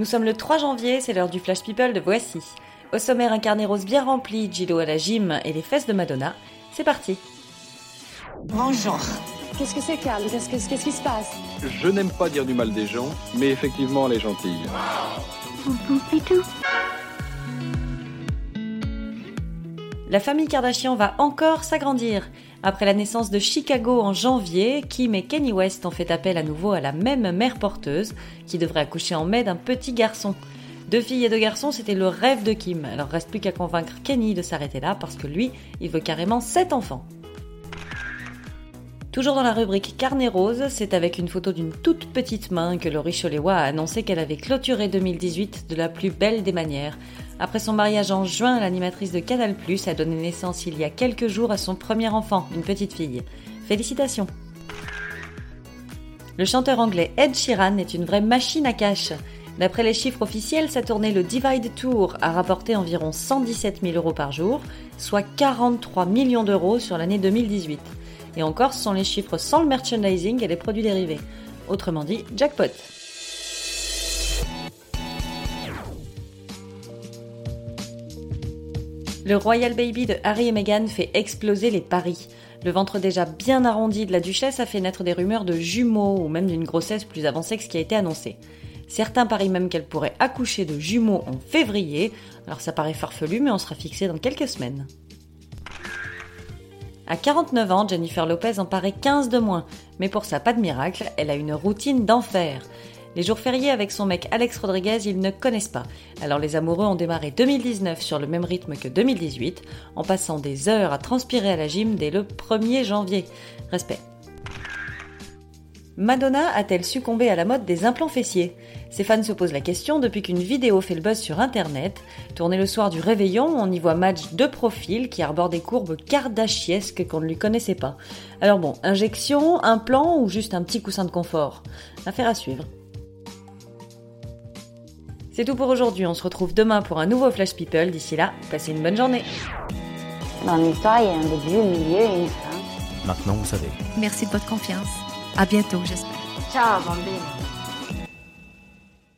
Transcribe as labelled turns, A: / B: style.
A: Nous sommes le 3 janvier, c'est l'heure du Flash People de Voici. Au sommaire, un carnet rose bien rempli, Gillo à la gym et les fesses de Madonna. C'est parti
B: Bonjour.
C: Qu'est-ce que c'est, Carl Qu'est-ce que- qu'est-ce qui se passe
D: Je n'aime pas dire du mal des gens, mais effectivement, elle est gentille.
A: La famille Kardashian va encore s'agrandir. Après la naissance de Chicago en janvier, Kim et Kenny West ont fait appel à nouveau à la même mère porteuse, qui devrait accoucher en mai d'un petit garçon. Deux filles et deux garçons, c'était le rêve de Kim. Alors reste plus qu'à convaincre Kenny de s'arrêter là, parce que lui, il veut carrément sept enfants. Toujours dans la rubrique Carnet rose, c'est avec une photo d'une toute petite main que Laurie Choléwa a annoncé qu'elle avait clôturé 2018 de la plus belle des manières. Après son mariage en juin, l'animatrice de Canal+, a donné naissance il y a quelques jours à son premier enfant, une petite fille. Félicitations Le chanteur anglais Ed Sheeran est une vraie machine à cash. D'après les chiffres officiels, sa tournée Le Divide Tour a rapporté environ 117 000 euros par jour, soit 43 millions d'euros sur l'année 2018. Et encore, ce sont les chiffres sans le merchandising et les produits dérivés. Autrement dit, jackpot. Le Royal Baby de Harry et Meghan fait exploser les paris. Le ventre déjà bien arrondi de la duchesse a fait naître des rumeurs de jumeaux ou même d'une grossesse plus avancée que ce qui a été annoncé. Certains parient même qu'elle pourrait accoucher de jumeaux en février, alors ça paraît farfelu mais on sera fixé dans quelques semaines. À 49 ans, Jennifer Lopez en paraît 15 de moins, mais pour ça, pas de miracle, elle a une routine d'enfer. Les jours fériés avec son mec Alex Rodriguez, ils ne connaissent pas. Alors les amoureux ont démarré 2019 sur le même rythme que 2018, en passant des heures à transpirer à la gym dès le 1er janvier. Respect. Madonna a-t-elle succombé à la mode des implants fessiers? Ses fans se posent la question depuis qu'une vidéo fait le buzz sur internet. Tournée le soir du réveillon, on y voit Madge de profil qui arbore des courbes kardashiesques qu'on ne lui connaissait pas. Alors bon, injection, implant ou juste un petit coussin de confort? Affaire à suivre. C'est tout pour aujourd'hui, on se retrouve demain pour un nouveau Flash People. D'ici là, passez une bonne journée.
B: Dans l'histoire, il y a un début, un milieu et une fin.
E: Maintenant, vous savez.
F: Merci de votre confiance. À bientôt, j'espère.
B: Ciao, bambine.